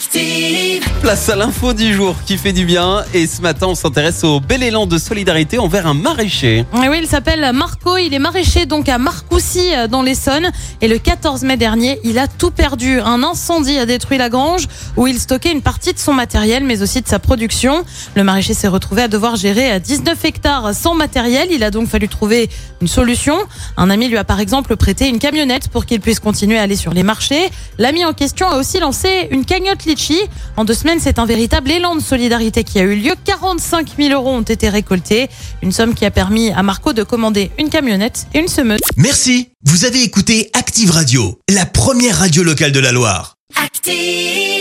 Active. Place à l'info du jour qui fait du bien. Et ce matin, on s'intéresse au bel élan de solidarité envers un maraîcher. Et oui, il s'appelle Marco, il est maraîcher donc à Marcoussis euh, dans l'Essonne et le 14 mai dernier, il a tout perdu. Un incendie a détruit la grange où il stockait une partie de son matériel mais aussi de sa production. Le maraîcher s'est retrouvé à devoir gérer à 19 hectares sans matériel, il a donc fallu trouver une solution. Un ami lui a par exemple prêté une camionnette pour qu'il puisse continuer à aller sur les marchés. L'ami en question a aussi lancé une cagnotte litchi. En deux semaines, c'est un véritable élan de solidarité qui a eu lieu. 45 000 euros ont été récoltés, une somme qui a permis à Marco de commander une camionnette et une semeuse. Merci. Vous avez écouté Active Radio, la première radio locale de la Loire. Active.